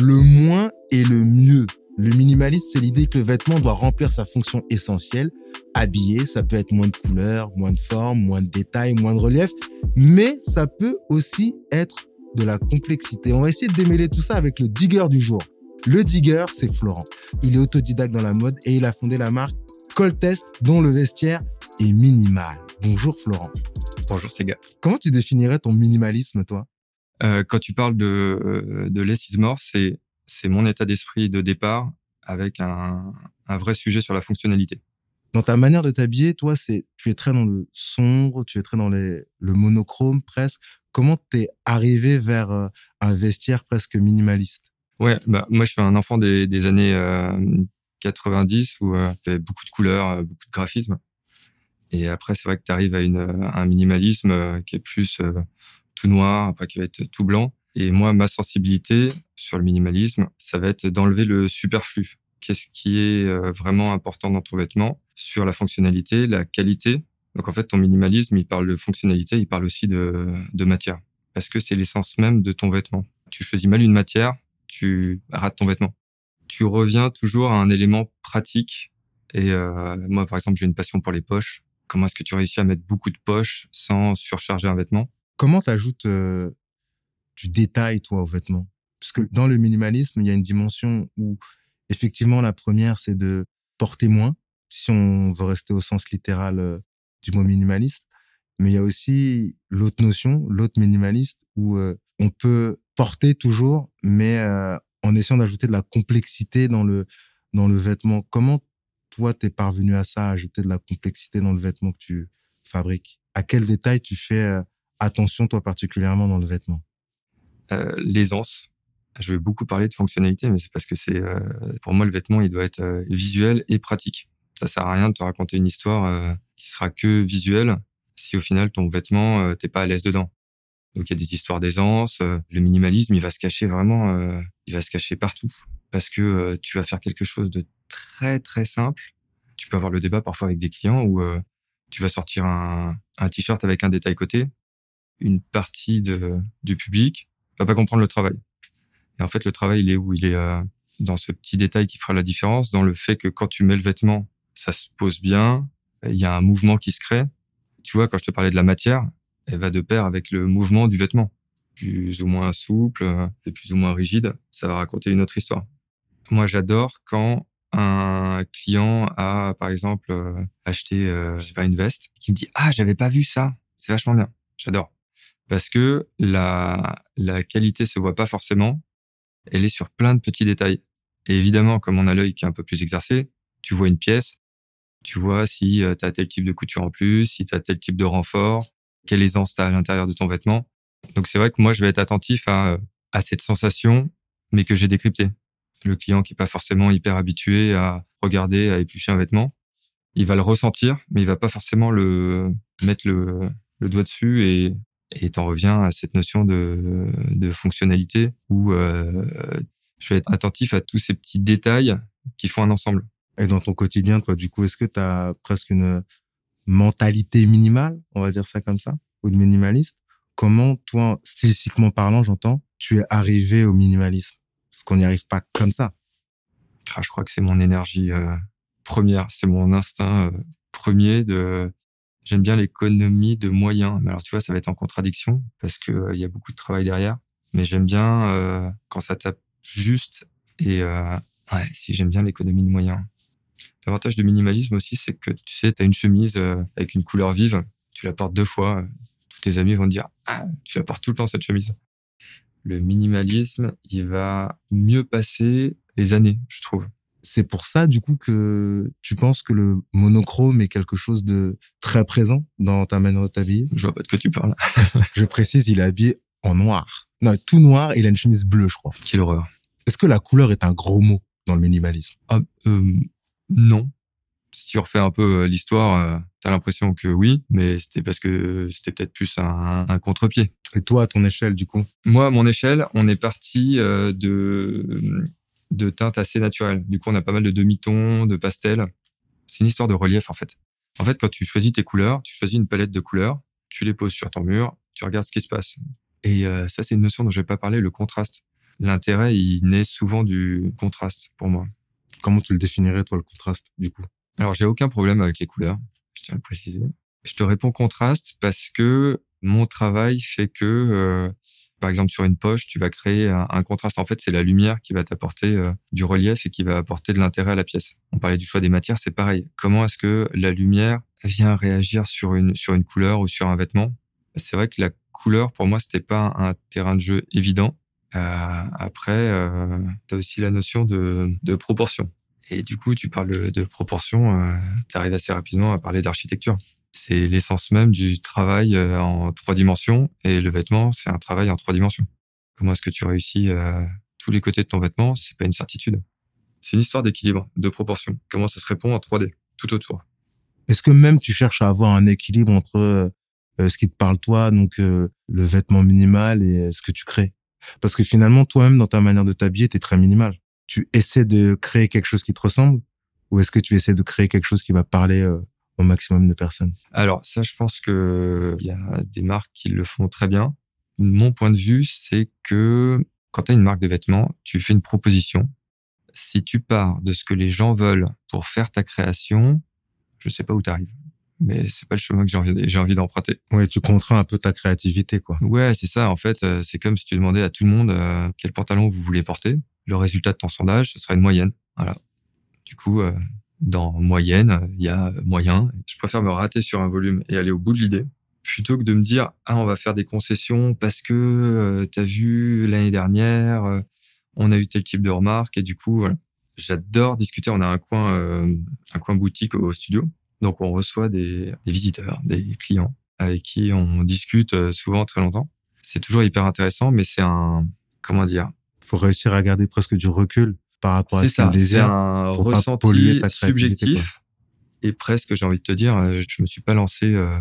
Le moins et le mieux. Le minimalisme, c'est l'idée que le vêtement doit remplir sa fonction essentielle. Habillé, ça peut être moins de couleurs, moins de formes, moins de détails, moins de relief, mais ça peut aussi être de la complexité. On va essayer de démêler tout ça avec le digger du jour. Le digger, c'est Florent. Il est autodidacte dans la mode et il a fondé la marque Coltest, dont le vestiaire est minimal. Bonjour Florent. Bonjour Sega. Comment tu définirais ton minimalisme, toi? Euh, Quand tu parles de, euh, de Less is More, c'est, c'est mon état d'esprit de départ avec un, un vrai sujet sur la fonctionnalité. Dans ta manière de t'habiller, toi, c'est tu es très dans le sombre, tu es très dans les, le monochrome presque. Comment t'es arrivé vers euh, un vestiaire presque minimaliste? Ouais, bah moi je suis un enfant des, des années euh, 90 où euh, il y avait beaucoup de couleurs, beaucoup de graphisme. Et après, c'est vrai que tu arrives à, une, un minimalisme qui est plus euh, tout noir, après qui va être tout blanc. Et moi, ma sensibilité sur le minimalisme, ça va être d'enlever le superflu. Qu'est-ce qui est euh, vraiment important dans ton vêtement? Sur la fonctionnalité, la qualité. Donc en fait, ton minimalisme, il parle de fonctionnalité, il parle aussi de, de matière. Parce que c'est l'essence même de ton vêtement. Tu choisis mal une matière, tu rates ton vêtement. Tu reviens toujours à un élément pratique. Et euh, moi, par exemple, j'ai une passion pour les poches. Comment est-ce que tu réussis à mettre beaucoup de poches sans surcharger un vêtement? Comment tu ajoutes euh, du détail, toi, au vêtement? Parce que dans le minimalisme, il y a une dimension où, effectivement, la première, c'est de porter moins, si on veut rester au sens littéral euh, du mot minimaliste. Mais il y a aussi l'autre notion, l'autre minimaliste, où euh, on peut porter toujours, mais euh, en essayant d'ajouter de la complexité dans le, dans le vêtement. Comment toi, t'es parvenu à ça, à ajouter de la complexité dans le vêtement que tu fabriques? À quel détail tu fais attention, toi, particulièrement dans le vêtement? Euh, L'aisance. Je vais beaucoup parler de fonctionnalité, mais c'est parce que c'est euh, pour moi le vêtement, il doit être euh, visuel et pratique. Ça sert à rien de te raconter une histoire euh, qui sera que visuelle si au final ton vêtement euh, t'es pas à l'aise dedans. Donc il y a des histoires d'aisance. le minimalisme, il va se cacher vraiment, il va se cacher partout parce que tu vas faire quelque chose de très très simple. Tu peux avoir le débat parfois avec des clients où tu vas sortir un, un t-shirt avec un détail côté, une partie de, du public va pas comprendre le travail. Et en fait, le travail, il est où? Il est euh, dans ce petit détail qui fera la différence, dans le fait que quand tu mets le vêtement, ça se pose bien, il y a un mouvement qui se crée. Tu vois, quand je te parlais de la matière, elle va de pair avec le mouvement du vêtement. Plus ou moins souple, plus ou moins rigide, ça va raconter une autre histoire. Moi, j'adore quand un client a, par exemple, euh, acheté, euh, je sais pas, une veste, qui me dit ah j'avais pas vu ça, c'est vachement bien. J'adore parce que la la qualité se voit pas forcément, elle est sur plein de petits détails. Et évidemment, comme on a l'œil qui est un peu plus exercé, tu vois une pièce, tu vois si tu as tel type de couture en plus, si tu as tel type de renfort, quelle aisance tu as à l'intérieur de ton vêtement. Donc c'est vrai que moi je vais être attentif à à cette sensation, mais que j'ai décryptée le client qui est pas forcément hyper habitué à regarder, à éplucher un vêtement, il va le ressentir, mais il va pas forcément le mettre le, le doigt dessus et et t'en reviens à cette notion de, de fonctionnalité où euh, je vais être attentif à tous ces petits détails qui font un ensemble. Et dans ton quotidien, toi, du coup, est-ce que tu as presque une, mentalité minimale, on va dire ça comme ça, ou de minimaliste? Comment, toi, stylistiquement parlant, j'entends, tu es arrivé au minimalisme? Parce qu'on n'y arrive pas comme ça. Ah, je crois que c'est mon énergie euh, première, c'est mon instinct euh, premier de. J'aime bien l'économie de moyens. Alors, tu vois, ça va être en contradiction parce que euh, y a beaucoup de travail derrière. Mais j'aime bien quand ça tape juste et ouais, si j'aime bien l'économie de moyens. L'avantage du minimalisme aussi, c'est que tu sais, tu as une chemise avec une couleur vive, tu la portes deux fois, tous tes amis vont te dire ah, tu la portes tout le temps cette chemise. Le minimalisme, il va mieux passer les années, je trouve. C'est pour ça, du coup, que tu penses que le monochrome est quelque chose de très présent dans ta manière de t'habiller? Je vois pas de quoi tu parles. je précise, il est habillé en noir. Non, tout noir, il a une chemise bleue, je crois. Quelle horreur. Est-ce que la couleur est un gros mot dans le minimalisme? Ah, euh, Non. Si tu refais un peu euh, l'histoire, euh, tu as l'impression que oui, mais c'était parce que c'était peut-être plus un, un contre-pied. Et toi, à ton échelle, du coup? Moi, à mon échelle, on est parti de de teintes assez naturelles. Du coup, on a pas mal de demi-tons, de pastels. C'est une histoire de relief, en fait. En fait, quand tu choisis tes couleurs, tu choisis une palette de couleurs, tu les poses sur ton mur, tu regardes ce qui se passe. Et euh, ça, c'est une notion dont je vais pas parler, le contraste. L'intérêt, il naît souvent du contraste pour moi. Comment tu le définirais, toi, le contraste, du coup? Alors, j'ai aucun problème avec les couleurs, je tiens à le préciser. Je te réponds contraste parce que mon travail fait que euh, par exemple, sur une poche, tu vas créer un, contraste. En fait, c'est la lumière qui va t'apporter euh, du relief et qui va apporter de l'intérêt à la pièce. On parlait du choix des matières, c'est pareil. Comment est-ce que la lumière vient réagir sur une sur une couleur ou sur un vêtement? C'est vrai que la couleur, pour moi, c'était pas un terrain de jeu évident. Euh, après, euh, tu as aussi la notion de, de proportion. Et du coup, tu parles de proportion, tu arrives assez rapidement à parler d'architecture c'est l'essence même du travail euh, en trois dimensions. Et le vêtement, c'est un travail en trois dimensions. Comment est-ce que tu réussis euh, tous les côtés de ton vêtement C'est pas une certitude. C'est une histoire d'équilibre, de proportion. Comment ça se répond en 3D, tout autour. Est-ce que même tu cherches à avoir un équilibre entre euh, ce qui te parle toi, donc le vêtement minimal et ce que tu crées? Parce que finalement, toi-même, dans ta manière de t'habiller, tu es très minimal. Tu essaies de créer quelque chose qui te ressemble ou est-ce que tu essaies de créer quelque chose qui va parler au maximum de personnes Alors ça, je pense que il y a des marques qui le font très bien. Mon point de vue, c'est que quand tu as une marque de vêtements, tu fais une proposition. Si tu pars de ce que les gens veulent pour faire ta création, je sais pas où tu arrives. Mais c'est pas le chemin que j'ai envie, j'ai envie d'emprunter. Ouais, tu contrains un peu ta créativité, quoi. Ouais, c'est ça. En fait, euh, c'est comme si tu demandais à tout le monde euh, quel pantalon vous voulez porter. Le résultat de ton sondage, ce sera une moyenne. Voilà. Du coup, euh, dans moyenne, il y a moyen. Je préfère me rater sur un volume et aller au bout de l'idée plutôt que de me dire ah on va faire des concessions parce que euh, tu as vu l'année dernière euh, on a eu tel type de remarques et du coup voilà. J'adore discuter, on a un coin euh, un coin boutique au studio. Donc on reçoit des, des visiteurs, des clients avec qui on discute souvent très longtemps. C'est toujours hyper intéressant mais c'est un comment dire faut réussir à garder presque du recul par rapport à ce désire. C'est un ressenti subjectif. Et presque, j'ai envie de te dire, euh, je me suis pas lancé euh,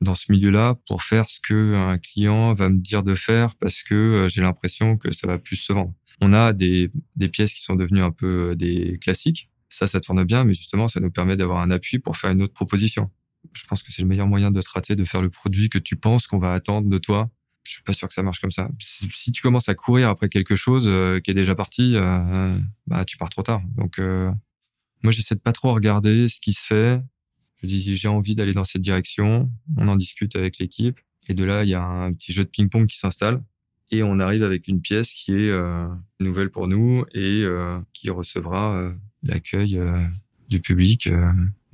dans ce milieu-là pour faire ce que un client va me dire de faire parce que euh, j'ai l'impression que ça va plus se vendre. On a des, des pièces qui sont devenues un peu des classiques. Ça, ça tourne bien, mais justement, ça nous permet d'avoir un appui pour faire une autre proposition. Je pense que c'est le meilleur moyen de traiter, de faire le produit que tu penses qu'on va attendre de toi je suis pas sûr que ça marche comme ça. Si, tu commences à courir après quelque chose euh, qui est déjà parti, euh, bah tu pars trop tard. Donc euh, moi j'essaie de pas trop regarder ce qui se fait. Je dis j'ai envie d'aller dans cette direction. On en discute avec l'équipe et de là il y a un petit jeu de ping-pong qui s'installe et on arrive avec une pièce qui est nouvelle pour nous et qui recevra l'accueil du public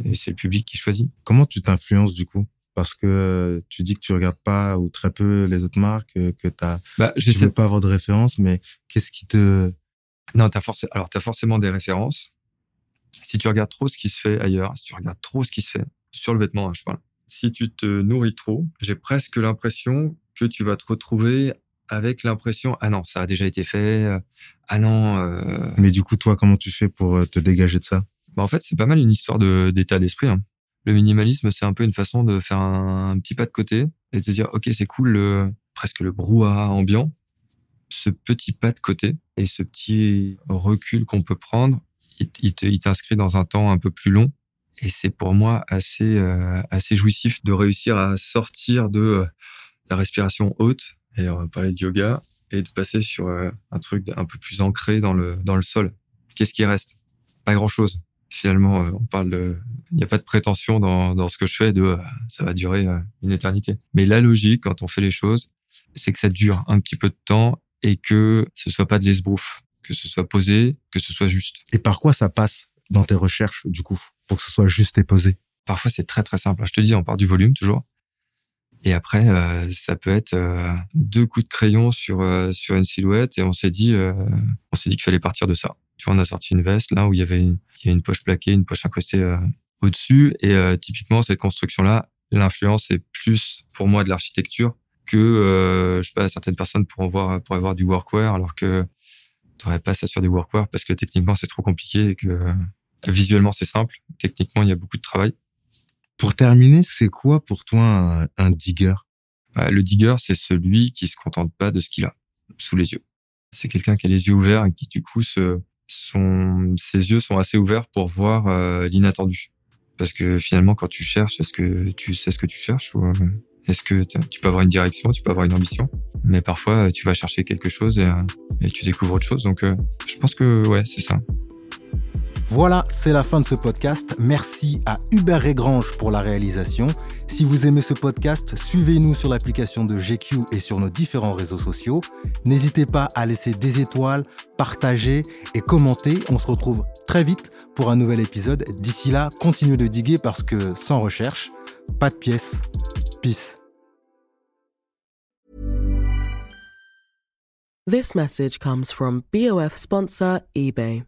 et c'est le public qui choisit. Comment tu t'influences du coup? Parce que euh, tu dis que tu regardes pas ou très peu les autres marques, euh, que t'as, bah, tu veux pas avoir de référence, mais qu'est-ce qui te... Non, t'as forcément, alors t'as forcément des références. Si tu regardes trop ce qui se fait ailleurs, si tu regardes trop ce qui se fait sur le vêtement, hein, je parle. Si tu te nourris trop, j'ai presque l'impression que tu vas te retrouver avec l'impression ah non ça a déjà été fait euh, ah non mais du coup toi comment tu fais pour te dégager de ça? Bah en fait c'est pas mal une histoire de d'état d'esprit hein le minimalisme, c'est un peu une façon de faire un, petit pas de côté et de se dire, OK, c'est cool, le, presque le brouhaha ambiant. Ce petit pas de côté et ce petit recul qu'on peut prendre, il, t'inscrit dans un temps un peu plus long Et c'est pour moi assez, euh, assez jouissif de réussir à sortir de euh, la respiration haute, et on va parler de yoga, et de passer sur euh, un truc un peu plus ancré dans le, dans le sol. Qu'est-ce qui reste? Pas grand-chose. Finalement, on parle de... Il n'y a pas de prétention dans, dans ce que je fais de ça va durer une éternité. Mais la logique, quand on fait les choses, c'est que ça dure un petit peu de temps et que ce soit pas de l'esbrouf, que ce soit posé, que ce soit juste. Et par quoi ça passe dans tes recherches, du coup, pour que ce soit juste et posé? Parfois, c'est très très simple. Je te dis, on part du volume toujours. Et après, euh, ça peut être euh, deux coups de crayon sur euh, sur une silhouette et on s'est dit, on s'est dit qu'il fallait partir de ça. Tu vois, on a sorti une veste là où il y avait une, y a une poche plaquée, une poche incrustée au-dessus. Et typiquement, cette construction-là, l'influence est plus pour moi de l'architecture que je sais pas certaines personnes pourront voir pourraient voir du workwear alors que tu n'aurais pas ça sur du workwear parce que techniquement c'est trop compliqué et que visuellement c'est simple, techniquement il y a beaucoup de travail. Pour terminer, c'est quoi pour toi un, digger? Bah, Le digger, c'est celui qui se contente pas de ce qu'il a sous les yeux. C'est quelqu'un qui a les yeux ouverts et qui du coup ses yeux sont assez ouverts pour voir euh, l'inattendu. Parce que finalement, quand tu cherches, est-ce que tu sais ce que tu cherches ou euh, est-ce que tu peux avoir une direction, tu peux avoir une ambition, mais parfois tu vas chercher quelque chose et, euh, et tu découvres autre chose. Donc, je pense que ouais, c'est ça. Voilà, c'est la fin de ce podcast. Merci à Hubert Régrange pour la réalisation. Si vous aimez ce podcast, suivez-nous sur l'application de GQ et sur nos différents réseaux sociaux. N'hésitez pas à laisser des étoiles, partager et commenter. On se retrouve très vite pour un nouvel épisode. D'ici là, continuez de diguer parce que sans recherche, pas de pièces. Peace. This message comes from BOF sponsor eBay.